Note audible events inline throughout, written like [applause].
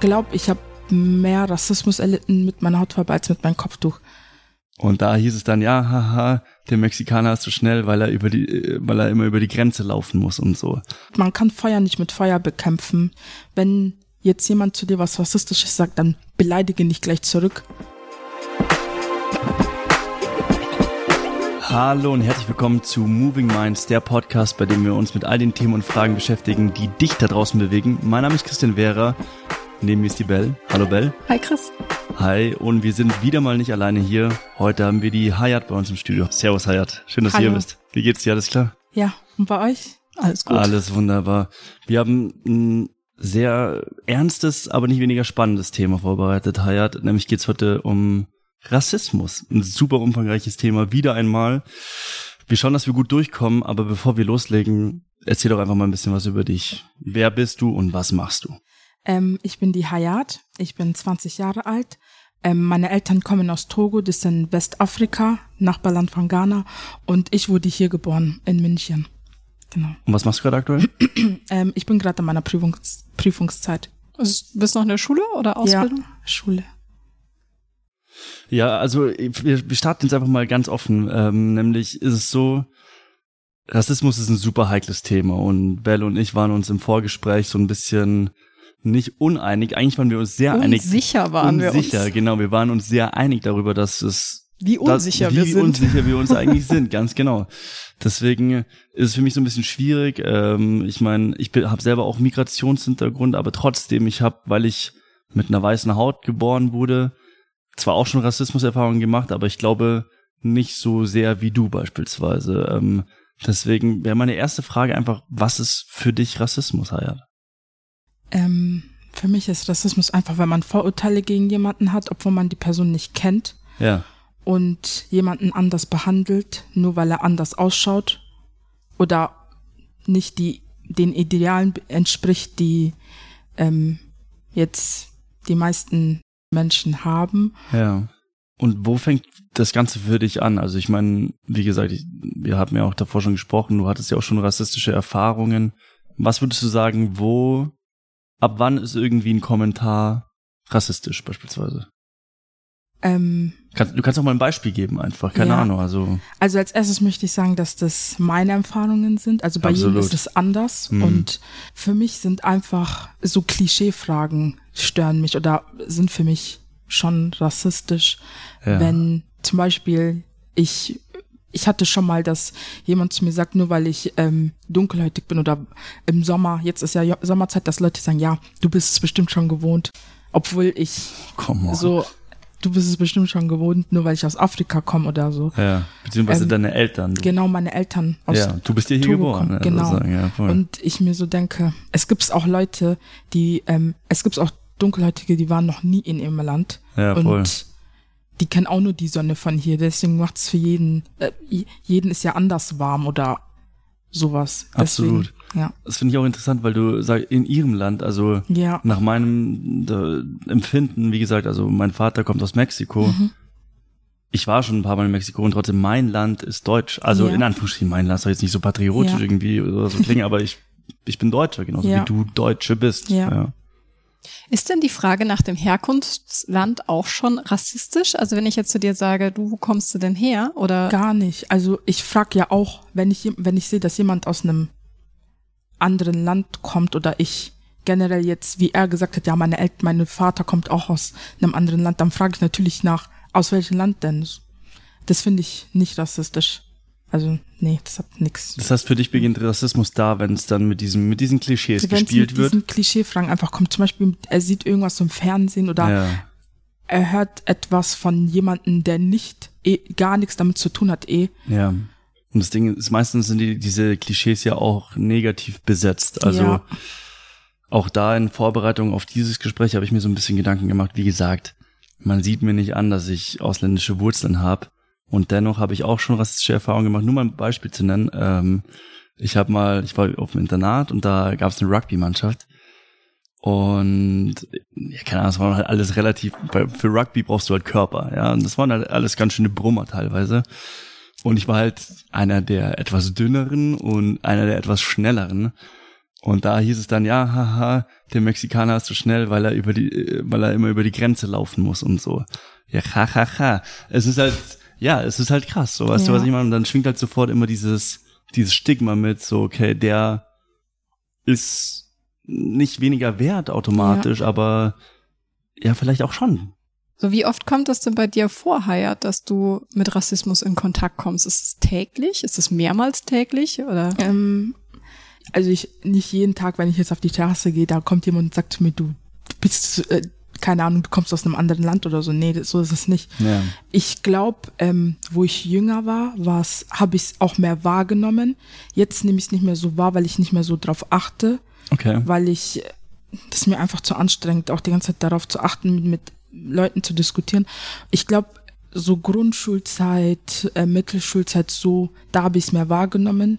glaube, ich habe mehr Rassismus erlitten mit meiner Hautfarbe als mit meinem Kopftuch. Und da hieß es dann, ja, haha, der Mexikaner ist so schnell, weil er über die, äh, weil er immer über die Grenze laufen muss und so. Man kann Feuer nicht mit Feuer bekämpfen. Wenn jetzt jemand zu dir was Rassistisches sagt, dann beleidige nicht gleich zurück. Hallo und herzlich willkommen zu Moving Minds, der Podcast, bei dem wir uns mit all den Themen und Fragen beschäftigen, die dich da draußen bewegen. Mein Name ist Christian Vera, neben mir ist die Bell. Hallo Bell. Hi Chris. Hi und wir sind wieder mal nicht alleine hier. Heute haben wir die Hayat bei uns im Studio. Servus Hayat, schön, dass Hallo. du hier bist. Wie geht's dir, alles klar? Ja, und bei euch? Alles gut. Alles wunderbar. Wir haben ein sehr ernstes, aber nicht weniger spannendes Thema vorbereitet, Hayat. Nämlich geht's heute um Rassismus. Ein super umfangreiches Thema, wieder einmal. Wir schauen, dass wir gut durchkommen, aber bevor wir loslegen, erzähl doch einfach mal ein bisschen was über dich. Wer bist du und was machst du? Ähm, ich bin die Hayat, ich bin 20 Jahre alt. Ähm, meine Eltern kommen aus Togo, das ist in Westafrika, Nachbarland von Ghana. Und ich wurde hier geboren, in München. Genau. Und was machst du gerade aktuell? [clears throat] Ähm, ich bin gerade in meiner Prüfungs Prüfungszeit. Also, bist du noch in der Schule oder Ausbildung? Ja, Schule. Ja, also wir, starten jetzt einfach mal ganz offen. Ähm, nämlich ist es so, Rassismus ist ein super heikles Thema und Belle und ich waren uns im Vorgespräch so ein bisschen nicht uneinig. Eigentlich waren wir uns sehr einig. Unsicher waren unsicher, wir uns. genau. Wir waren uns sehr einig darüber, dass es Wie unsicher das, wir wie sind. unsicher wir uns [laughs] eigentlich sind, ganz genau. Deswegen ist es für mich so ein bisschen schwierig. Ähm, ich meine, ich habe selber auch Migrationshintergrund, aber trotzdem, ich habe, weil ich mit einer weißen Haut geboren wurde, zwar auch schon Rassismuserfahrungen gemacht, aber ich glaube nicht so sehr wie du beispielsweise. Ähm, deswegen wäre meine erste Frage einfach, was ist für dich Rassismus, Hayat? Ähm, für mich ist Rassismus einfach, wenn man Vorurteile gegen jemanden hat, obwohl man die Person nicht kennt Ja, und jemanden anders behandelt, nur weil er anders ausschaut oder nicht die, den Idealen entspricht, die ähm, jetzt die meisten Menschen haben. ja. Und wo fängt das Ganze für dich an? Also ich meine, wie gesagt, ich, wir haben ja auch davor schon gesprochen, du hattest ja auch schon rassistische Erfahrungen. Was würdest du sagen, wo, ab wann ist irgendwie ein Kommentar rassistisch beispielsweise? Ähm, Kannst, du kannst auch mal ein Beispiel geben einfach, keine Ja. Ahnung, also Also als erstes möchte ich sagen, dass das meine Erfahrungen sind. Also bei jedem Absolut. ist es anders. Mhm. Und für mich sind einfach so Klischeefragen stören mich oder sind für mich schon rassistisch. Ja. Wenn zum Beispiel ich, ich hatte schon mal, dass jemand zu mir sagt, nur weil ich ähm, dunkelhäutig bin oder im Sommer, jetzt ist ja Sommerzeit, dass Leute sagen, ja, du bist es bestimmt schon gewohnt. Obwohl ich komm on. so, du bist es bestimmt schon gewohnt, nur weil ich aus Afrika komme oder so. Ja, beziehungsweise Ähm, deine Eltern. Genau, meine Eltern aus ja, du bist ja hier Togo geboren. kommen, ne, genau. sozusagen, Ja. Und ich mir so denke, es gibt auch Leute, die, ähm, es gibt auch Dunkelhäutige, die waren noch nie in ihrem Land. ja, und voll. Die kennen auch nur die Sonne von hier. Deswegen macht es für jeden, äh, jeden ist ja anders warm oder sowas. Deswegen, Absolut. Ja. Das finde ich auch interessant, weil du sagst, in ihrem Land, also Ja. nach meinem äh, Empfinden, wie gesagt, also mein Vater kommt aus Mexiko. Mhm. Ich war schon ein paar Mal in Mexiko und trotzdem mein Land ist deutsch. Also Ja. in Anführungsstrichen mein Land soll jetzt nicht so patriotisch irgendwie oder so klingen, aber ich ich bin Deutscher, genauso wie du Deutsche bist. Ja. Ist denn die Frage nach dem Herkunftsland auch schon rassistisch? Also wenn ich jetzt zu dir sage, du, wo kommst du denn her? Oder Gar nicht. Also ich frage ja auch, wenn ich, wenn ich sehe, dass jemand aus einem anderen Land kommt oder ich generell jetzt, wie er gesagt hat, ja, meine Eltern, mein Vater kommt auch aus einem anderen Land, dann frage ich natürlich nach, aus welchem Land denn? Das finde ich nicht rassistisch. Also, nee, das hat nix. Das heißt, für dich beginnt Rassismus da, wenn es dann mit diesem mit diesen Klischees Wenn es gespielt mit wird. diesen Klischeefragen einfach kommt, zum Beispiel, er sieht irgendwas im Fernsehen oder Ja. er hört etwas von jemandem, der nicht, eh, gar nichts damit zu tun hat, eh. Ja. Und das Ding ist, meistens sind die, diese Klischees ja auch negativ besetzt. Also Ja. auch da in Vorbereitung auf dieses Gespräch habe ich mir so ein bisschen Gedanken gemacht. Wie gesagt, man sieht mir nicht an, dass ich ausländische Wurzeln habe. Und dennoch habe ich auch schon rassistische Erfahrungen gemacht. Nur mal ein Beispiel zu nennen. Ähm, ich habe mal, ich war auf dem Internat und da gab es eine Rugby-Mannschaft. Und ja, keine Ahnung, das war halt alles relativ, für Rugby brauchst du halt Körper, ja. Und das waren halt alles ganz schöne Brummer teilweise. Und ich war halt einer der etwas dünneren und einer der etwas schnelleren. Und da hieß es dann, ja, haha, der Mexikaner ist zu schnell, weil er über die, äh, weil er immer über die Grenze laufen muss und so. Ja, hahaha. Es ist halt, ja, es ist halt krass, so, weißt Ja. du, was ich meine? Und dann schwingt halt sofort immer dieses, dieses Stigma mit, so, okay, der ist nicht weniger wert automatisch, aber ja, vielleicht auch schon. So, wie oft kommt das denn bei dir vor, Hayat, dass du mit Rassismus in Kontakt kommst? Ist es täglich? Ist es mehrmals täglich? Oder? Ähm, also ich nicht jeden Tag, wenn ich jetzt auf die Terrasse gehe, da kommt jemand und sagt zu mir, du bist, äh, keine Ahnung, du kommst aus einem anderen Land oder so. Nee, so ist es nicht. Ja. Ich glaube, ähm, wo ich jünger war, habe ich es auch mehr wahrgenommen. Jetzt nehme ich es nicht mehr so wahr, weil ich nicht mehr so drauf achte, Okay. weil ich äh, das ist mir einfach zu anstrengend, auch die ganze Zeit darauf zu achten, mit, mit Leuten zu diskutieren. Ich glaube, so Grundschulzeit, äh, Mittelschulzeit, so, da habe ich es mehr wahrgenommen.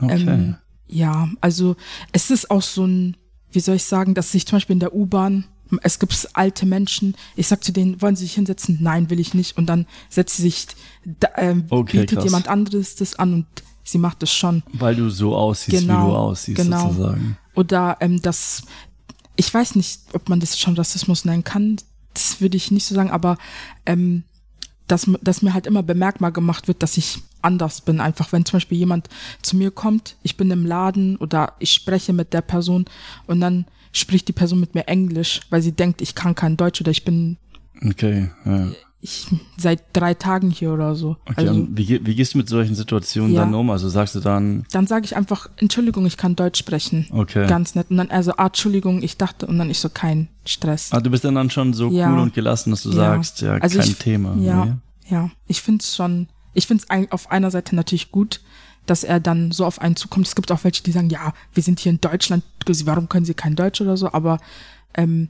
Okay. Ähm, ja, also es ist auch so ein, wie soll ich sagen, dass sich zum Beispiel in der U-Bahn, es gibt alte Menschen, ich sag zu denen, wollen sie sich hinsetzen? Nein, will ich nicht. Und dann setzt sie sich, da, ähm, Okay, bietet krass. jemand anderes das an und sie macht es schon. Weil du so aussiehst, wie Genau, du aussiehst, genau. sozusagen. Oder ähm, das, ich weiß nicht, ob man das schon Rassismus nennen kann, das würde ich nicht so sagen, aber ähm, dass, dass mir halt immer bemerkbar gemacht wird, dass ich anders bin. Einfach wenn zum Beispiel jemand zu mir kommt, ich bin im Laden oder ich spreche mit der Person und dann spricht die Person mit mir Englisch, weil sie denkt, ich kann kein Deutsch oder ich bin Okay, ja. ich seit drei Tagen hier oder so. Okay, also, und wie, wie gehst du mit solchen Situationen Ja. dann um? Also sagst du dann, dann sage ich einfach, Entschuldigung, ich kann Deutsch sprechen. okay. Ganz nett. Und dann, also, ah, Entschuldigung, ich dachte, und dann ich so, kein Stress. Ah, du bist dann, dann schon so Ja. cool und gelassen, dass du Ja. sagst, ja, Also kein ich- Thema. Ja, Nee? ja. Ich finde es schon, ich finde es auf einer Seite natürlich gut, dass er dann so auf einen zukommt. Es gibt auch welche, die sagen, ja, wir sind hier in Deutschland, warum können sie kein Deutsch oder so, aber ähm,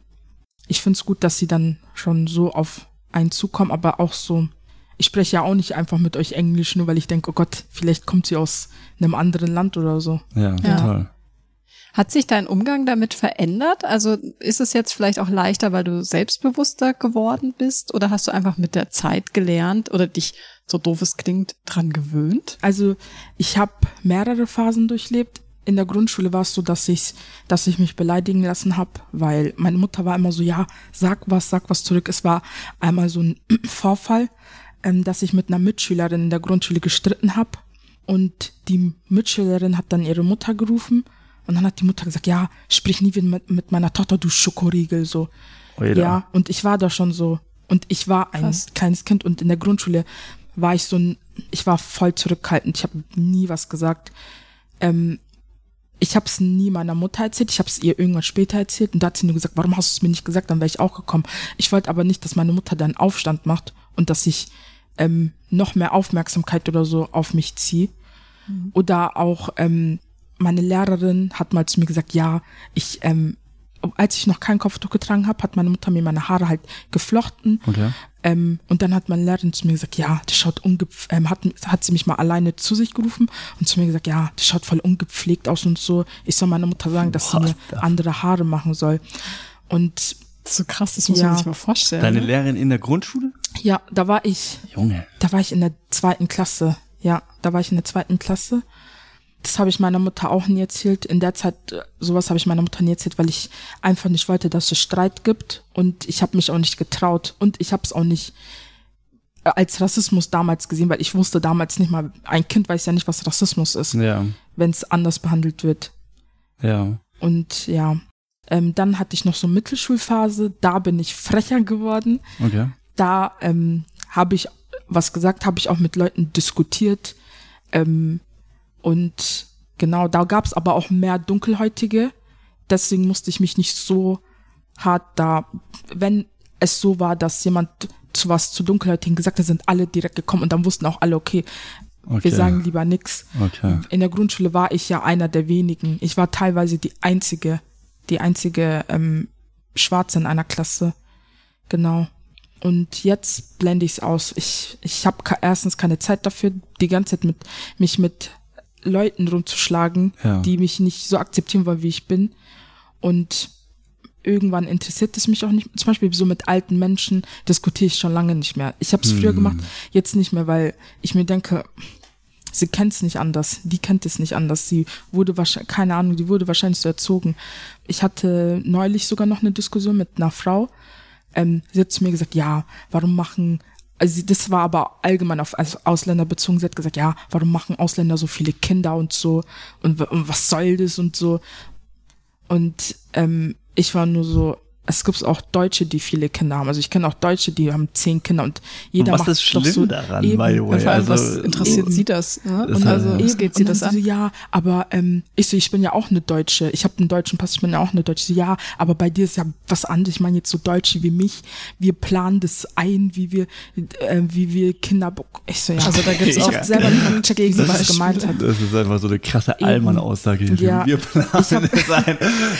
ich finde es gut, dass sie dann schon so auf einen zukommen, aber auch so, ich spreche ja auch nicht einfach mit euch Englisch, nur weil ich denke, oh Gott, vielleicht kommt sie aus einem anderen Land oder so. Ja, Ja. Hat sich dein Umgang damit verändert? Also ist es jetzt vielleicht auch leichter, weil du selbstbewusster geworden bist? Oder hast du einfach mit der Zeit gelernt oder dich, so doof es klingt, dran gewöhnt? Also ich habe mehrere Phasen durchlebt. In der Grundschule war es so, dass ich, dass ich mich beleidigen lassen habe, weil meine Mutter war immer so, ja, sag was, sag was zurück. Es war einmal so ein [clears throat] Vorfall, ähm, dass ich mit einer Mitschülerin in der Grundschule gestritten habe und die Mitschülerin hat dann ihre Mutter gerufen und dann hat die Mutter gesagt, ja, sprich nie wieder mit, mit meiner Tochter, du Schokoriegel, so. Oida. Ja, und ich war da schon so. Und ich war ein Krass. kleines Kind und in der Grundschule war ich so ein, ich war voll zurückhaltend. Ich habe nie was gesagt. Ähm, ich habe es nie meiner Mutter erzählt. Ich habe es ihr irgendwann später erzählt und da hat sie nur gesagt, warum hast du es mir nicht gesagt? Dann wäre ich auch gekommen. Ich wollte aber nicht, dass meine Mutter dann Aufstand macht und dass ich ähm, noch mehr Aufmerksamkeit oder so auf mich ziehe. Oder auch ähm, meine Lehrerin hat mal zu mir gesagt, ja, ich, ähm, als ich noch kein Kopftuch getragen habe, hat meine Mutter mir meine Haare halt geflochten. Okay. Ähm, und dann hat meine Lehrerin zu mir gesagt, ja, das schaut ungepflegt, ähm, hat, hat sie mich mal alleine zu sich gerufen und zu mir gesagt, ja, das schaut voll ungepflegt aus und so. Ich soll meiner Mutter sagen, dass sie What mir the- andere Haare machen soll. Und Das ist so krass, das muss Ja. man sich mal vorstellen. Deine ne? Lehrerin in der Grundschule? ja, da war ich, Junge. da war ich in der zweiten Klasse. Ja, da war ich in der zweiten Klasse. Das habe ich meiner Mutter auch nie erzählt. In der Zeit, äh, sowas habe ich meiner Mutter nie erzählt, weil ich einfach nicht wollte, dass es Streit gibt. Und ich habe mich auch nicht getraut. Und ich habe es auch nicht äh, als Rassismus damals gesehen, weil ich wusste damals nicht mal, ein Kind weiß ja nicht, was Rassismus ist, Ja. wenn es anders behandelt wird. Ja. Und ja, ähm, dann hatte ich noch so Mittelschulphase, da bin ich frecher geworden Okay. da ähm, habe ich was gesagt, habe ich auch mit Leuten diskutiert. Ähm, und genau, da gab es aber auch mehr Dunkelhäutige. Deswegen musste ich mich nicht so hart da, wenn es so war, dass jemand zu was zu Dunkelhäutigen gesagt hat, sind alle direkt gekommen und dann wussten auch alle, okay, Okay. wir sagen lieber nix. Okay. In der Grundschule war ich ja einer der wenigen. Ich war teilweise die einzige, die einzige ähm, Schwarze in einer Klasse. Genau. Und jetzt blende ich es aus. Ich, ich habe erstens keine Zeit dafür, die ganze Zeit mit mich mit Leuten rumzuschlagen, Ja. die mich nicht so akzeptieren wollen, wie ich bin. Und irgendwann interessiert es mich auch nicht. Zum Beispiel so mit alten Menschen diskutiere ich schon lange nicht mehr. Ich habe es früher Hm. gemacht, jetzt nicht mehr, weil ich mir denke, sie kennt es nicht anders. Die kennt es nicht anders. Sie wurde wahrscheinlich, keine Ahnung, die wurde wahrscheinlich so erzogen. Ich hatte neulich sogar noch eine Diskussion mit einer Frau. Ähm, sie hat zu mir gesagt, ja, warum machen also das war aber allgemein auf als Ausländer bezogen. Sie hat gesagt, ja, warum machen Ausländer so viele Kinder und so und, und was soll das und so. Und ähm, ich war nur so, es gibt auch Deutsche, die viele Kinder haben. Also ich kenne auch Deutsche, die haben zehn Kinder und jeder was macht ist doch schlimm so daran, eben. by the way? Ja, vor allem, also, was interessiert eben. sie das? Ne? Und ja- also, was Eben. geht sie und das an? sie So, ja, aber ähm, ich so, ich bin ja auch eine Deutsche. Ich habe einen deutschen Pass, ich bin ja auch eine Deutsche. So, ja, aber bei dir ist ja was anderes. Ich meine jetzt so Deutsche wie mich. Wir planen das ein, wie wir, äh, wie wir Kinder. Ich so, ja. Also da gibt's ich auch habe selber gecheckt, [laughs] wie sie das gemeint hat. Das ist einfach so eine krasse. Allmann-Aussage. Ja. Wir planen Ich hab- [laughs] es ein.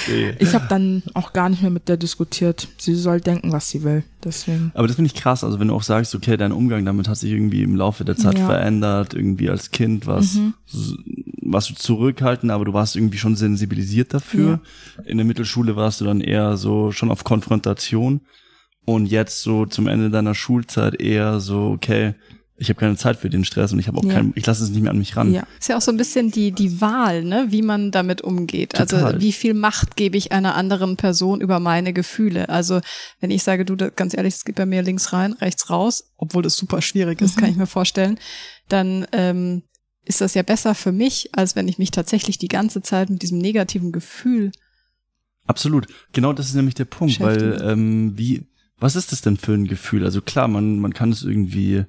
Nee. [laughs] Ich habe dann auch gar nicht mehr mit der diskutiert. Sie soll denken, was sie will. Deswegen. Aber das finde ich krass, also wenn du auch sagst, okay, dein Umgang damit hat sich irgendwie im Laufe der Zeit Ja. verändert, irgendwie als Kind was, Mhm. warst du zurückhaltend, aber du warst irgendwie schon sensibilisiert dafür. In der Mittelschule warst du dann eher so schon auf Konfrontation und jetzt so zum Ende deiner Schulzeit eher so, okay, ich habe keine Zeit für den Stress und ich habe auch Ja. keinen, ich lasse es nicht mehr an mich ran. Ja. Ist ja auch so ein bisschen die, die Wahl, ne, wie man damit umgeht. Total. Also wie viel Macht gebe ich einer anderen Person über meine Gefühle. Also wenn ich sage, du, ganz ehrlich, es geht bei mir links rein, rechts raus, obwohl das super schwierig ist, Mhm. kann ich mir vorstellen, dann ähm, ist das ja besser für mich, als wenn ich mich tatsächlich die ganze Zeit mit diesem negativen Gefühl Absolut. Genau das ist nämlich der Punkt, weil ähm, wie, was ist das denn für ein Gefühl? Also klar, man, man kann es irgendwie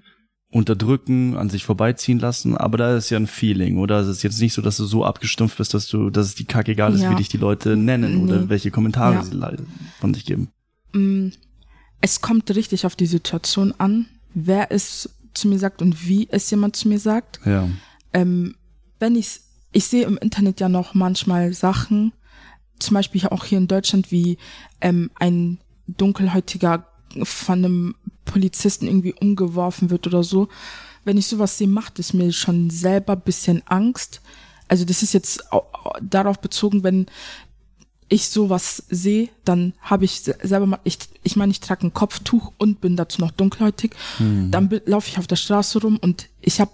unterdrücken, an sich vorbeiziehen lassen, aber da ist ja ein Feeling, oder? Es ist jetzt nicht so, dass du so abgestumpft bist, dass du, dass es die Kacke egal ist, Ja. wie dich die Leute nennen oder Nee. welche Kommentare Ja. sie von sich geben. Mm, Es kommt richtig auf die Situation an, wer es zu mir sagt und wie es jemand zu mir sagt. Ja. ähm, wenn ich ich sehe im Internet ja noch manchmal Sachen, zum Beispiel auch hier in Deutschland, wie ähm, ein dunkelhäutiger von einem Polizisten irgendwie umgeworfen wird oder so. Wenn ich sowas sehe, macht es mir schon selber bisschen Angst. Also das ist jetzt au- au- darauf bezogen, wenn ich sowas sehe, dann habe ich se- selber mal, ich, ich meine, ich trage ein Kopftuch und bin dazu noch dunkelhäutig. Dann be- laufe ich auf der Straße rum und ich habe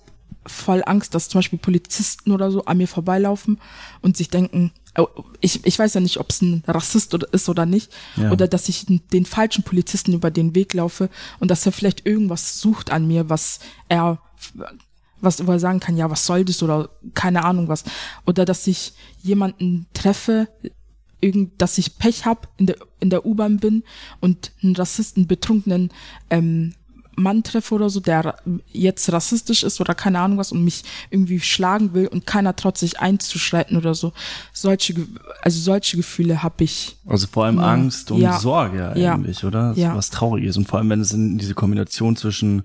voll Angst, dass zum Beispiel Polizisten oder so an mir vorbeilaufen und sich denken, ich, ich weiß ja nicht, ob es ein Rassist oder ist oder nicht, Ja. oder dass ich den- falschen Polizisten über den Weg laufe und dass er vielleicht irgendwas sucht an mir, was er was wo er sagen kann, ja, was soll das oder keine Ahnung was. Oder dass ich jemanden treffe, irgend, dass ich Pech hab, in der, in der U-Bahn bin und einen Rassisten, betrunkenen ähm, Mann treffe oder so, der jetzt rassistisch ist oder keine Ahnung was und mich irgendwie schlagen will und keiner traut sich einzuschreiten oder so. Solche, also solche Gefühle habe ich. Also vor allem Ja. Angst und Ja. Sorge Ja. eigentlich, oder? Das ist Ja. Was Trauriges. Und vor allem, wenn es in diese Kombination zwischen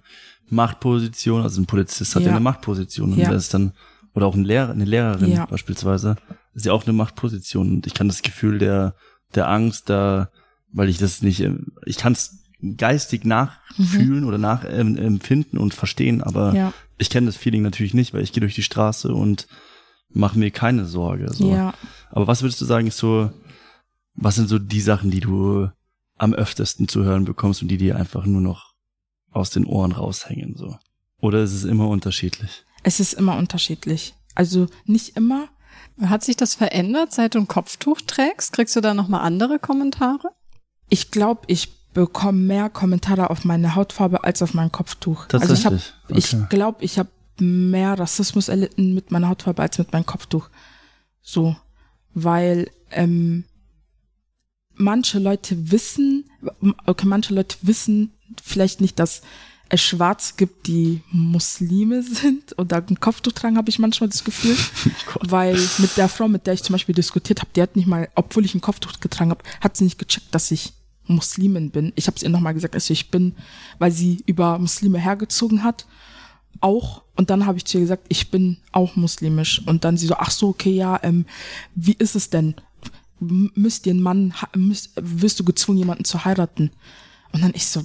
Machtposition, also ein Polizist hat ja, Ja. eine Machtposition und Ja. ist dann, oder auch ein Lehrer, eine Lehrerin Ja. beispielsweise, ist ja auch eine Machtposition. Und ich kann das Gefühl der, der Angst da, weil ich das nicht, ich kann es geistig nachfühlen oder nachempfinden und verstehen, aber Mhm. Ja. ich kenne das Feeling natürlich nicht, weil ich gehe durch die Straße und mache mir keine Sorge. So. Ja. Aber was würdest du sagen, ist so, was sind so die Sachen, die du am öftesten zu hören bekommst und die dir einfach nur noch aus den Ohren raushängen, so? Oder ist es immer unterschiedlich? Es ist immer unterschiedlich. Also nicht immer. Hat sich das verändert, seit du ein Kopftuch trägst? Kriegst du da nochmal andere Kommentare? Ich glaube, ich bekomme mehr Kommentare auf meine Hautfarbe als auf mein Kopftuch. Also ich Tatsächlich? Okay. Ich glaube, ich habe mehr Rassismus erlitten mit meiner Hautfarbe als mit meinem Kopftuch. So, weil ähm, manche Leute wissen, okay, manche Leute wissen vielleicht nicht, dass es Schwarze gibt, die Muslime [laughs] sind oder ein Kopftuch tragen, habe ich manchmal das Gefühl. [laughs] weil mit der Frau, mit der ich zum Beispiel diskutiert habe, die hat nicht mal, obwohl ich ein Kopftuch getragen habe, hat sie nicht gecheckt, dass ich Muslimin bin. Ich habe es ihr nochmal gesagt, dass ich bin, weil sie über Muslime hergezogen hat. Auch. Und dann habe ich zu ihr gesagt, ich bin auch muslimisch. Und dann sie so, ach so, okay, ja, ähm, wie ist es denn? Müsst ihr einen Mann, müsst, wirst du gezwungen, jemanden zu heiraten? Und dann ich so,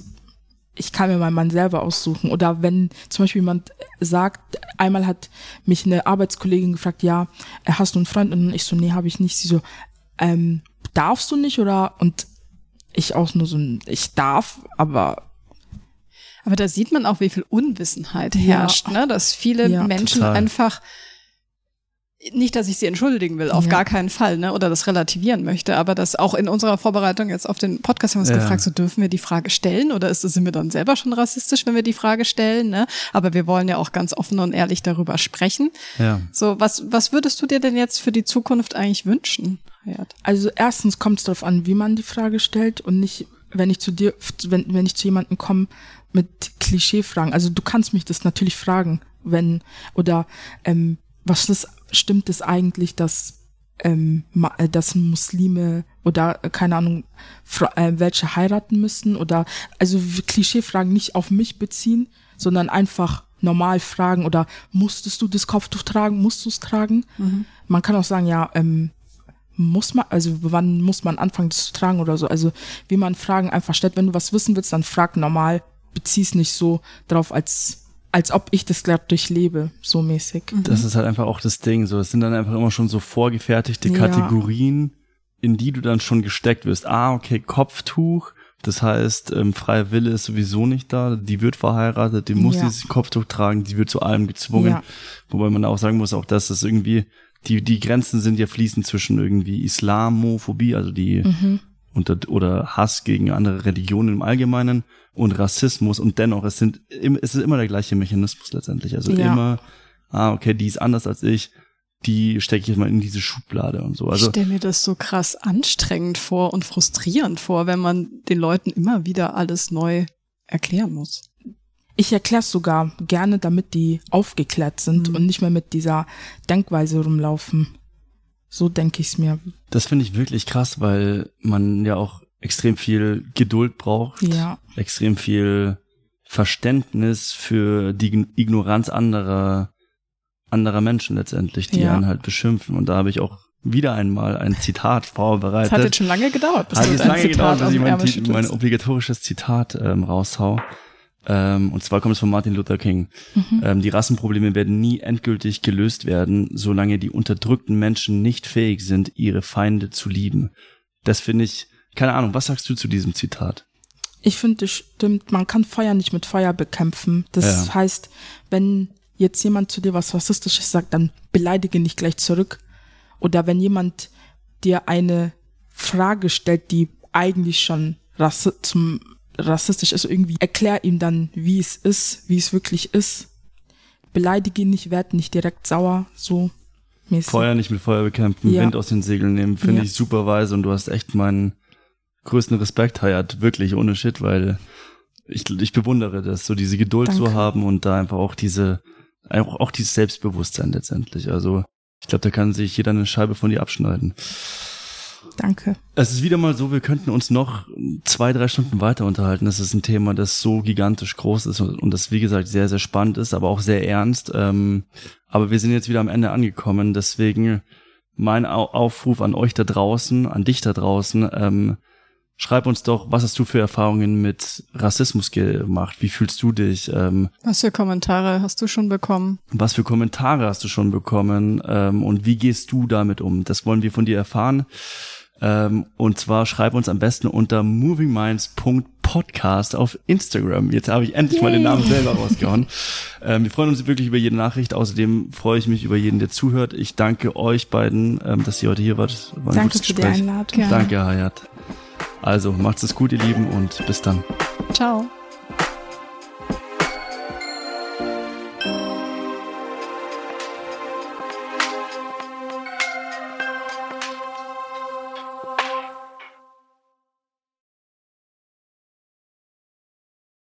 ich kann mir meinen Mann selber aussuchen. Oder wenn zum Beispiel jemand sagt, einmal hat mich eine Arbeitskollegin gefragt, ja, äh, hast du einen Freund? Und ich so, nee, habe ich nicht. Sie so, ähm, darfst du nicht? Oder, und ich auch nur so, ein, ich darf, aber Aber da sieht man auch, wie viel Unwissenheit herrscht, Ja. ne? dass viele Ja. Menschen Total. einfach nicht, dass ich sie entschuldigen will, auf Ja. gar keinen Fall, ne? Oder das relativieren möchte, aber das auch in unserer Vorbereitung jetzt auf den Podcast haben wir uns Ja. gefragt, so dürfen wir die Frage stellen oder ist, sind wir dann selber schon rassistisch, wenn wir die Frage stellen, ne? Aber wir wollen ja auch ganz offen und ehrlich darüber sprechen. Ja. So, was, was würdest du dir denn jetzt für die Zukunft eigentlich wünschen, Hayat? Also erstens kommt es darauf an, wie man die Frage stellt und nicht, wenn ich zu dir, wenn, wenn ich zu jemandem komme mit Klischeefragen. Also du kannst mich das natürlich fragen, wenn, oder ähm, was ist, stimmt es eigentlich, dass ähm, äh, dass Muslime oder äh, keine Ahnung äh, welche heiraten müssen oder also Klischeefragen nicht auf mich beziehen, sondern einfach normal fragen oder musstest du das Kopftuch tragen, musst du es tragen? Man kann auch sagen, ja, ähm, muss man, also wann muss man anfangen, das zu tragen oder so. Also wie man Fragen einfach stellt, wenn du was wissen willst, dann frag normal, bezieh's nicht so drauf, als als ob ich das gerade durchlebe, so mäßig. Das ist halt einfach auch das Ding. So, es sind dann einfach immer schon so vorgefertigte Ja. Kategorien, in die du dann schon gesteckt wirst. Ah, okay, Kopftuch. Das heißt, ähm, freie Wille ist sowieso nicht da. Die wird verheiratet, die muss Ja. dieses Kopftuch tragen, die wird zu allem gezwungen. Ja. Wobei man auch sagen muss, auch dass das irgendwie, die, die Grenzen sind ja fließend zwischen irgendwie Islamophobie, also die Mhm. Unter, oder Hass gegen andere Religionen im Allgemeinen und Rassismus und dennoch, es sind, es ist immer der gleiche Mechanismus letztendlich. Also Ja. immer, ah, okay, die ist anders als ich, die stecke ich jetzt mal in diese Schublade und so. ich Also, stelle mir das so krass anstrengend vor und frustrierend vor, wenn man den Leuten immer wieder alles neu erklären muss. Ich erkläre sogar gerne, damit die aufgeklärt sind Mhm. und nicht mehr mit dieser Denkweise rumlaufen. So denke ich's mir. das finde ich wirklich krass, weil man ja auch extrem viel Geduld braucht, Ja. extrem viel Verständnis für die Ignoranz anderer, anderer Menschen letztendlich, die Ja. einen halt beschimpfen. Und da habe ich auch wieder einmal ein Zitat Das vorbereitet. hat jetzt schon lange gedauert, bis Hat du jetzt dein lange Zitat gedauert, bis ich mein, mein obligatorisches Zitat ähm, raushau. Ähm, und zwar kommt es von Martin Luther King. Mhm. Ähm, die Rassenprobleme werden nie endgültig gelöst werden, solange die unterdrückten Menschen nicht fähig sind, ihre Feinde zu lieben. Das finde ich, keine Ahnung, was sagst du zu diesem Zitat? Ich finde, es stimmt, man kann Feuer nicht mit Feuer bekämpfen. Das Ja. heißt, wenn jetzt jemand zu dir was Rassistisches sagt, dann beleidige nicht gleich zurück. Oder wenn jemand dir eine Frage stellt, die eigentlich schon rassi zum rassistisch ist, irgendwie erklär ihm dann, wie es ist, wie es wirklich ist. Beleidige ihn nicht, werd nicht direkt sauer, so mäßig. Feuer nicht mit Feuer bekämpfen, Ja. Wind aus den Segeln nehmen, finde Ja. ich super weise und du hast echt meinen größten Respekt, Hayat, wirklich ohne Shit, weil ich, ich bewundere das, so diese Geduld zu Danke. haben und da einfach auch diese, auch, auch dieses Selbstbewusstsein letztendlich. Also ich glaube, da kann sich jeder eine Scheibe von dir abschneiden. Danke. Es ist wieder mal so, wir könnten uns noch zwei, drei Stunden weiter unterhalten. Das ist ein Thema, das so gigantisch groß ist und und das, wie gesagt, sehr, sehr spannend ist, aber auch sehr ernst. Ähm, aber wir sind jetzt wieder am Ende angekommen. Deswegen mein Au- Aufruf an euch da draußen, an dich da draußen. Ähm, schreib uns doch, was hast du für Erfahrungen mit Rassismus gemacht? Wie fühlst du dich? Ähm, Was für Kommentare hast du schon bekommen? was für Kommentare hast du schon bekommen ähm, und wie gehst du damit um? Das wollen wir von dir erfahren. Ähm, und zwar schreib uns am besten unter movingminds.podcast auf Instagram. Jetzt habe ich endlich mal den Namen selber rausgehauen. Ähm, wir freuen uns wirklich über jede Nachricht. Außerdem freue ich mich über jeden, der zuhört. Ich danke euch beiden, ähm, dass ihr heute hier wart. War Danke für die. Einladung. Gerne. Danke, Hayat. Also macht's es gut, ihr Lieben, und bis dann. Ciao.